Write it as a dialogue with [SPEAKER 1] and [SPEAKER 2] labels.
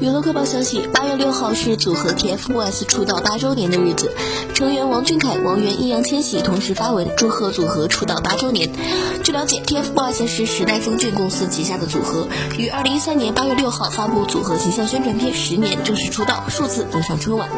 [SPEAKER 1] 娱乐快报消息八月六号是组合 tfboys 出道八周年的日子成员王俊凯王源易烊千玺同时发文祝贺组合出道八周年。据了解 tfboys 是时代峰峻公司旗下的组合于二零一三年八月六号发布组合形象宣传片十年正式出道数次登上春晚。